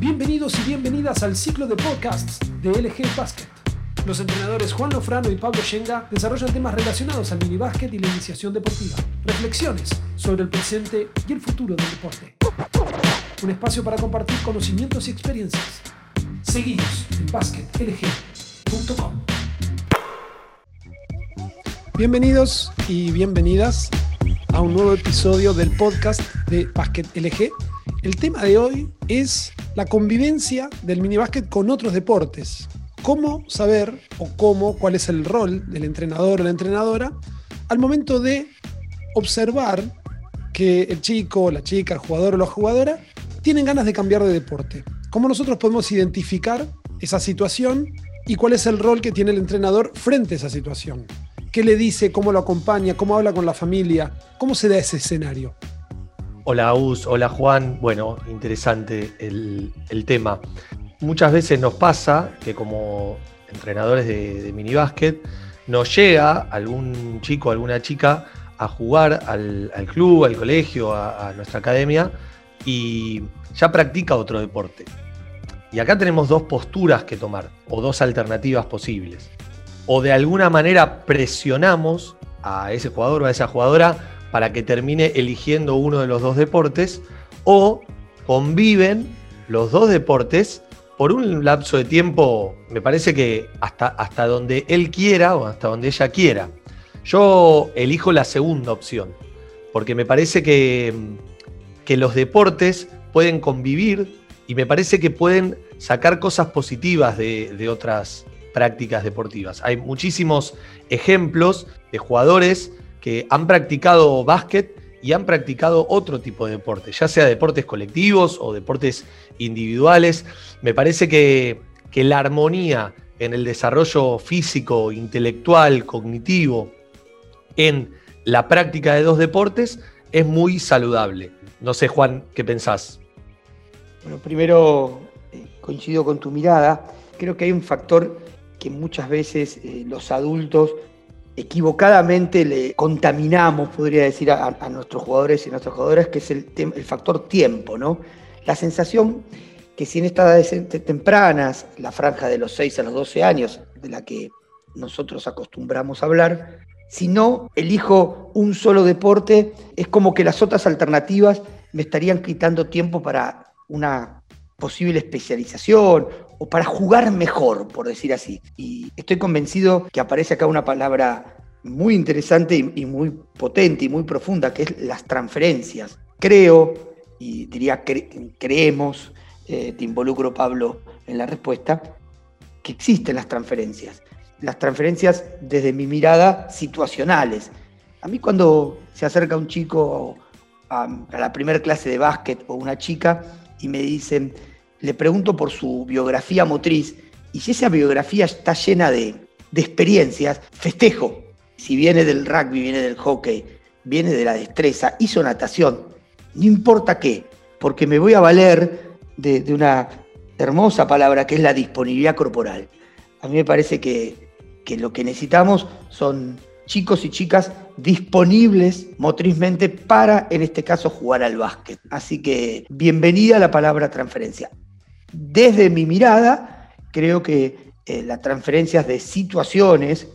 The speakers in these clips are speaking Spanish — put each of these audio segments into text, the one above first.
Bienvenidos y bienvenidas al ciclo de podcasts de LG Basket. Los entrenadores Juan Lofrano y Pablo Shenga desarrollan temas relacionados al minibásquet y la iniciación deportiva. Reflexiones sobre el presente y el futuro del deporte. Un espacio para compartir conocimientos y experiencias. Seguimos en basketlg.com. Bienvenidos y bienvenidas a un nuevo episodio del podcast de Basket LG. El tema de hoy es la convivencia del minibásquet con otros deportes. ¿Cómo saber o cómo, cuál es el rol del entrenador o la entrenadora al momento de observar que el chico, la chica, el jugador o la jugadora tienen ganas de cambiar de deporte? ¿Cómo nosotros podemos identificar esa situación y cuál es el rol que tiene el entrenador frente a esa situación? ¿Qué le dice? ¿Cómo lo acompaña? ¿Cómo habla con la familia? ¿Cómo se da ese escenario? Hola Us, hola Juan. Bueno, interesante el, tema. Muchas veces nos pasa que como entrenadores de, de minibásquet nos llega algún chico, alguna chica a jugar al, club, al colegio, a, a nuestra academia y ya practica otro deporte. Y acá tenemos dos posturas que tomar o dos alternativas posibles o de alguna manera presionamos a ese jugador o a esa jugadora para que termine eligiendo uno de los dos deportes, o conviven los dos deportes por un lapso de tiempo, me parece que hasta, hasta donde él quiera o hasta donde ella quiera. Yo elijo la segunda opción, porque me parece que, que los deportes pueden convivir y me parece que pueden sacar cosas positivas de, de otras, prácticas deportivas. Hay muchísimos ejemplos de jugadores que han practicado básquet y han practicado otro tipo de deporte, ya sea deportes colectivos o deportes individuales. Me parece que, que la armonía en el desarrollo físico, intelectual, cognitivo, en la práctica de dos deportes es muy saludable. No sé, Juan, ¿qué pensás? Bueno, primero eh, coincido con tu mirada. Creo que hay un factor que muchas veces eh, los adultos equivocadamente le contaminamos, podría decir, a, nuestros jugadores y nuestras jugadoras, que es el, el, factor tiempo, ¿no? La sensación que si en estas tempranas, la franja de los 6 a los 12 años, de la que nosotros acostumbramos a hablar, si no elijo un solo deporte, es como que las otras alternativas me estarían quitando tiempo para una posible especialización o para jugar mejor, por decir así. Y estoy convencido que aparece acá una palabra muy interesante y, muy potente y muy profunda, que es las transferencias. Creo, y diría creemos, eh, te involucro Pablo en la respuesta, que existen las transferencias. Las transferencias desde mi mirada situacionales. A mí cuando se acerca un chico a la primera clase de básquet o una chica y me dicen, le pregunto por su biografía motriz y si esa biografía está llena de, experiencias, festejo. Si viene del rugby, viene del hockey, viene de la destreza, hizo natación, no importa qué, porque me voy a valer de, una hermosa palabra que es la disponibilidad corporal. A mí me parece que, que lo que necesitamos son chicos y chicas disponibles motrizmente para, en este caso, jugar al básquet. Así que bienvenida a la palabra transferencia. Desde mi mirada, creo que eh, las transferencias de situaciones,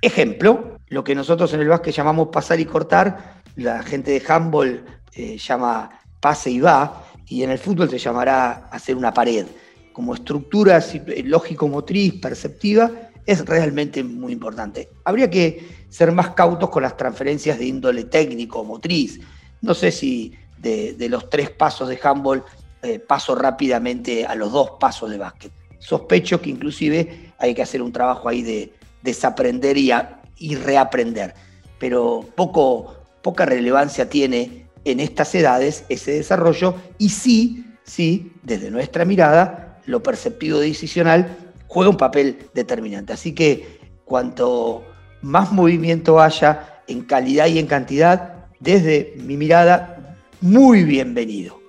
ejemplo, lo que nosotros en el básquet llamamos pasar y cortar, la gente de handball eh, llama pase y va, y en el fútbol se llamará hacer una pared. Como estructura eh, lógico-motriz, perceptiva, es realmente muy importante. Habría que ser más cautos con las transferencias de índole técnico, motriz. No sé si de, de los tres pasos de handball eh, paso rápidamente a los dos pasos de básquet. Sospecho que inclusive hay que hacer un trabajo ahí de desaprender y, reaprender, pero poco, poca relevancia tiene en estas edades ese desarrollo y sí, sí, desde nuestra mirada, lo perceptivo decisional juega un papel determinante. Así que cuanto más movimiento haya en calidad y en cantidad, desde mi mirada, muy bienvenido.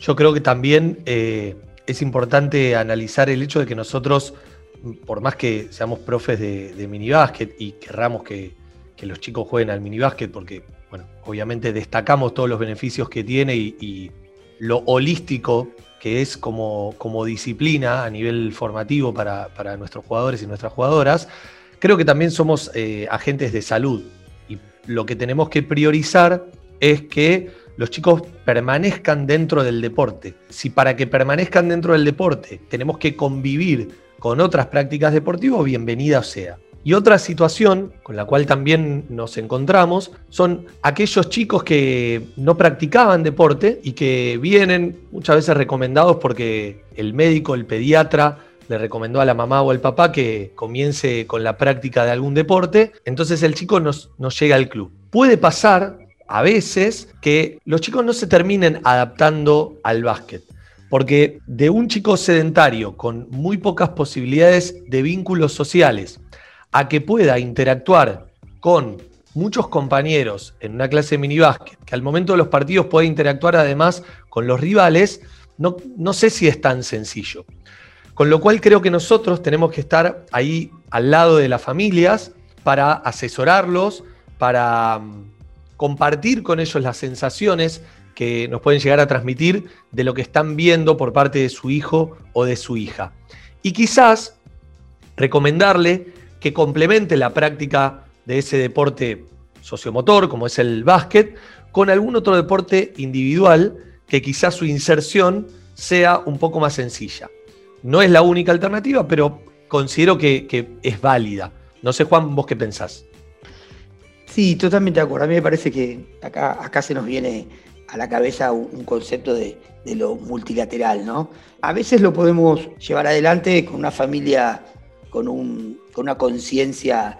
Yo creo que también eh, es importante analizar el hecho de que nosotros, por más que seamos profes de, de minibásquet y querramos que, los chicos jueguen al minibásquet, porque, bueno, obviamente destacamos todos los beneficios que tiene y, lo holístico que es como, como disciplina a nivel formativo para, nuestros jugadores y nuestras jugadoras, creo que también somos eh, agentes de salud. Y lo que tenemos que priorizar es que los chicos permanezcan dentro del deporte. Si para que permanezcan dentro del deporte tenemos que convivir con otras prácticas deportivas, bienvenida sea. Y otra situación con la cual también nos encontramos son aquellos chicos que no practicaban deporte y que vienen muchas veces recomendados porque el médico, el pediatra, le recomendó a la mamá o al papá que comience con la práctica de algún deporte, entonces el chico nos, nos llega al club. Puede pasar a veces que los chicos no se terminen adaptando al básquet. Porque de un chico sedentario con muy pocas posibilidades de vínculos sociales, a que pueda interactuar con muchos compañeros en una clase de minibásquet, que al momento de los partidos pueda interactuar además con los rivales, no, no sé si es tan sencillo. Con lo cual creo que nosotros tenemos que estar ahí al lado de las familias para asesorarlos, para mm, compartir con ellos las sensaciones que nos pueden llegar a transmitir de lo que están viendo por parte de su hijo o de su hija. Y quizás recomendarle que complemente la práctica de ese deporte sociomotor, como es el básquet, con algún otro deporte individual que quizás su inserción sea un poco más sencilla. No es la única alternativa, pero considero que, es válida. No sé, Juan, vos qué pensás. Sí, totalmente de acuerdo. A mí me parece que acá, acá se nos viene a la cabeza un, concepto de, de, lo multilateral, ¿no? A veces lo podemos llevar adelante con una familia con, un, con una conciencia,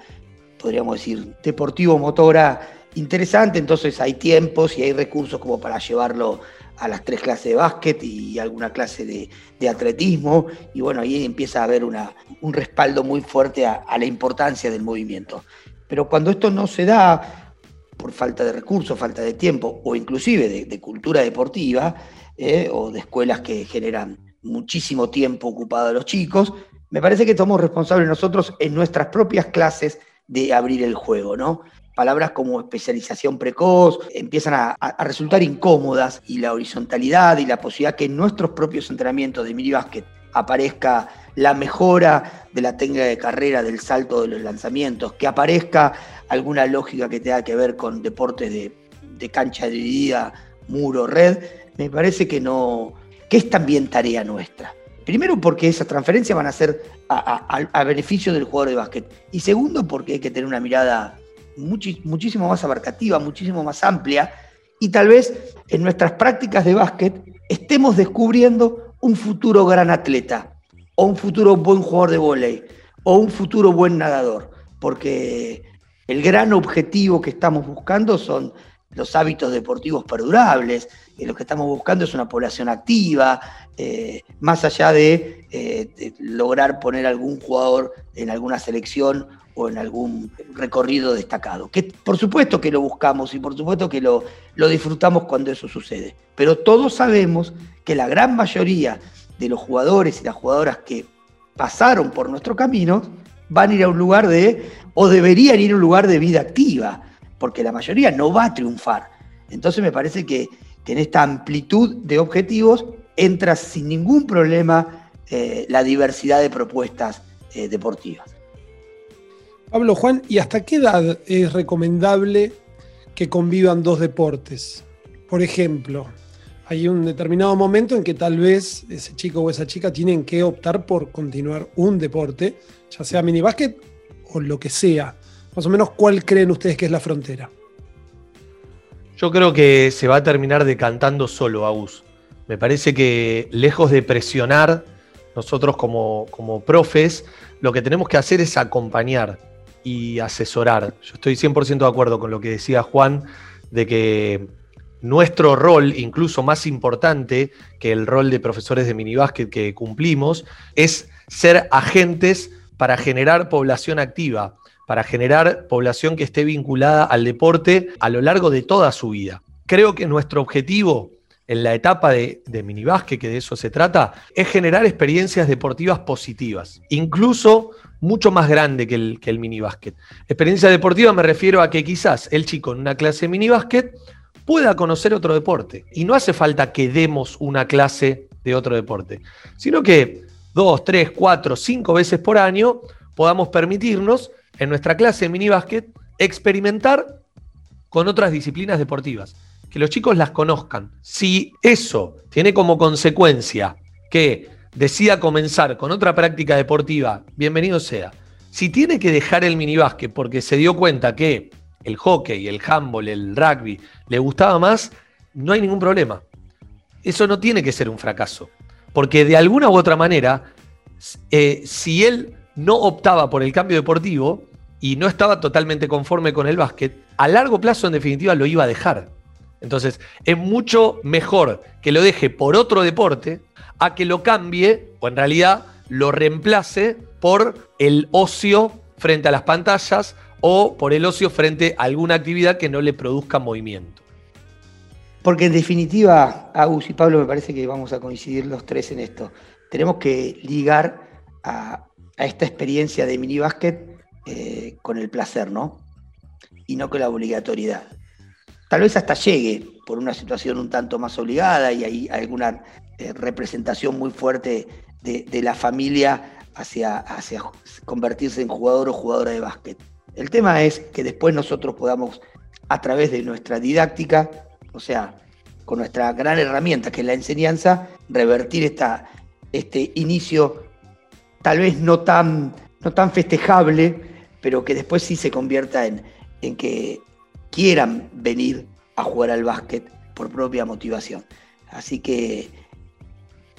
podríamos decir, deportivo-motora interesante, entonces hay tiempos y hay recursos como para llevarlo a las tres clases de básquet y alguna clase de, atletismo, y bueno, ahí empieza a haber una, un respaldo muy fuerte a, la importancia del movimiento. Pero cuando esto no se da por falta de recursos, falta de tiempo, o inclusive de, cultura deportiva, eh, o de escuelas que generan muchísimo tiempo ocupado a los chicos, me parece que somos responsables nosotros en nuestras propias clases de abrir el juego, ¿no? Palabras como especialización precoz empiezan a, resultar incómodas y la horizontalidad y la posibilidad que en nuestros propios entrenamientos de mini básquet aparezca la mejora de la técnica de carrera, del salto de los lanzamientos, que aparezca alguna lógica que tenga que ver con deportes de, de cancha dividida, muro, red, me parece que no, que es también tarea nuestra. Primero porque esas transferencias van a ser a, beneficio del jugador de básquet. Y segundo porque hay que tener una mirada muchísimo más abarcativa, muchísimo más amplia. Y tal vez en nuestras prácticas de básquet estemos descubriendo un futuro gran atleta, o un futuro buen jugador de vóley, o un futuro buen nadador. Porque el gran objetivo que estamos buscando son los hábitos deportivos perdurables, lo que estamos buscando es una población activa, eh, más allá eh, de, lograr poner algún jugador en alguna selección o en algún recorrido destacado. Que por supuesto que lo buscamos y por supuesto que lo, lo disfrutamos cuando eso sucede. Pero todos sabemos que la gran mayoría de los jugadores y las jugadoras que pasaron por nuestro camino van a ir a un lugar de, o deberían ir a un lugar de vida activa, porque la mayoría no va a triunfar. Entonces me parece que en esta amplitud de objetivos entra sin ningún problema eh, la diversidad de propuestas eh, deportivas. Pablo Juan, ¿y hasta qué edad es recomendable que convivan dos deportes? Por ejemplo, hay un determinado momento en que tal vez ese chico o esa chica tienen que optar por continuar un deporte, ya sea minibásquet o lo que sea. Más o menos, ¿cuál creen ustedes que es la frontera? Yo creo que se va a terminar decantando solo, Agus. Me parece que lejos de presionar, nosotros como, como profes, lo que tenemos que hacer es acompañar y asesorar. Yo estoy 100% de acuerdo con lo que decía Juan, de que nuestro rol, incluso más importante que el rol de profesores de minibásquet que cumplimos, es ser agentes para generar población activa, para generar población que esté vinculada al deporte a lo largo de toda su vida. Creo que nuestro objetivo en la etapa de, de minibásquet, que de eso se trata, es generar experiencias deportivas positivas, incluso mucho más grande que el, que el minibásquet. Experiencia deportiva me refiero a que quizás el chico en una clase de minibásquet pueda conocer otro deporte. Y no hace falta que demos una clase de otro deporte, sino que dos, tres, cuatro, cinco veces por año podamos permitirnos en nuestra clase de minibásquet experimentar con otras disciplinas deportivas, que los chicos las conozcan. Si eso tiene como consecuencia que decida comenzar con otra práctica deportiva, bienvenido sea. Si tiene que dejar el minibásquet porque se dio cuenta que el hockey, el handball, el rugby le gustaba más, no hay ningún problema. Eso no tiene que ser un fracaso. Porque de alguna u otra manera, eh, si él no optaba por el cambio deportivo y no estaba totalmente conforme con el básquet, a largo plazo en definitiva lo iba a dejar. Entonces, es mucho mejor que lo deje por otro deporte a que lo cambie o en realidad lo reemplace por el ocio frente a las pantallas o por el ocio frente a alguna actividad que no le produzca movimiento. Porque en definitiva, Agus y Pablo, me parece que vamos a coincidir los tres en esto. Tenemos que ligar a, esta experiencia de minibásquet eh, con el placer, ¿no? Y no con la obligatoriedad. Tal vez hasta llegue por una situación un tanto más obligada y hay alguna eh, representación muy fuerte de, la familia hacia, hacia convertirse en jugador o jugadora de básquet. El tema es que después nosotros podamos, a través de nuestra didáctica, o sea, con nuestra gran herramienta que es la enseñanza, revertir esta, este inicio tal vez no tan, no tan festejable, pero que después sí se convierta en, en que quieran venir a jugar al básquet por propia motivación. Así que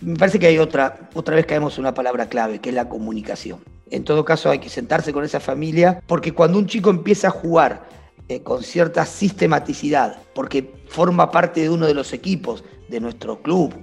me parece que hay otra, otra vez caemos en una palabra clave, que es la comunicación. En todo caso hay que sentarse con esa familia, porque cuando un chico empieza a jugar eh, con cierta sistematicidad, porque forma parte de uno de los equipos de nuestro club,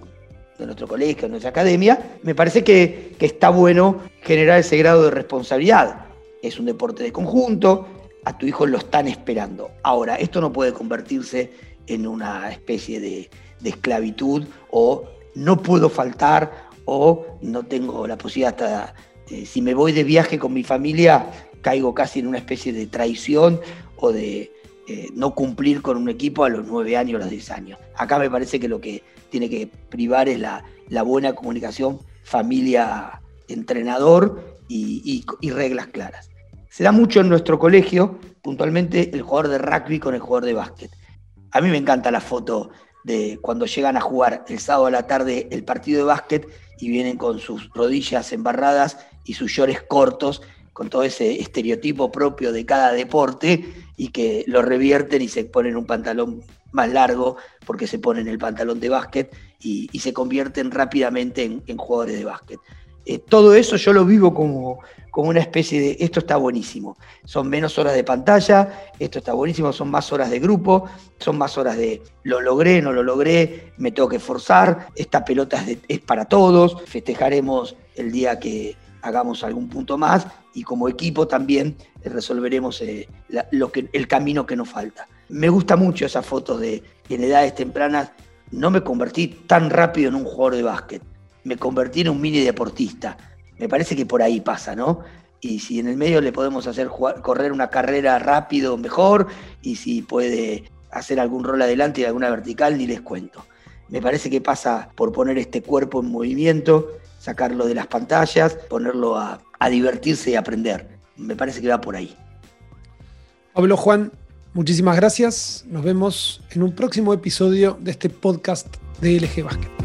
de nuestro colegio, de nuestra academia, me parece que, está bueno generar ese grado de responsabilidad. Es un deporte de conjunto, a tu hijo lo están esperando. Ahora, esto no puede convertirse en una especie de, de esclavitud o no puedo faltar o no tengo la posibilidad hasta, eh, si me voy de viaje con mi familia, caigo casi en una especie de traición o de eh, no cumplir con un equipo a los nueve años, a los diez años. Acá me parece que lo que tiene que privar es la, buena comunicación familia-entrenador y, y reglas claras. Se da mucho en nuestro colegio, puntualmente, el jugador de rugby con el jugador de básquet. A mí me encanta la foto de cuando llegan a jugar el sábado a la tarde el partido de básquet y vienen con sus rodillas embarradas y sus llores cortos, con todo ese estereotipo propio de cada deporte y que lo revierten y se ponen un pantalón más largo porque se ponen el pantalón de básquet y, se convierten rápidamente en jugadores de básquet. Eh, todo eso yo lo vivo como, como una especie de, esto está buenísimo, son menos horas de pantalla, esto está buenísimo, son más horas de grupo, son más horas de, lo logré, no lo logré, me tengo que forzar, esta pelota es, para todos, festejaremos el día que hagamos algún punto más y como equipo también resolveremos eh, lo que, el camino que nos falta. Me gusta mucho esas fotos de en edades tempranas, no me convertí tan rápido en un jugador de básquet me convertí en un mini deportista. Me parece que por ahí pasa, ¿no? Y si en el medio le podemos hacer correr una carrera rápido, mejor. Y si puede hacer algún rol adelante y alguna vertical, ni les cuento. Me parece que pasa por poner este cuerpo en movimiento, sacarlo de las pantallas, ponerlo a, divertirse y aprender. Me parece que va por ahí. Pablo Juan, muchísimas gracias. Nos vemos en un próximo episodio de este podcast de LG Basket.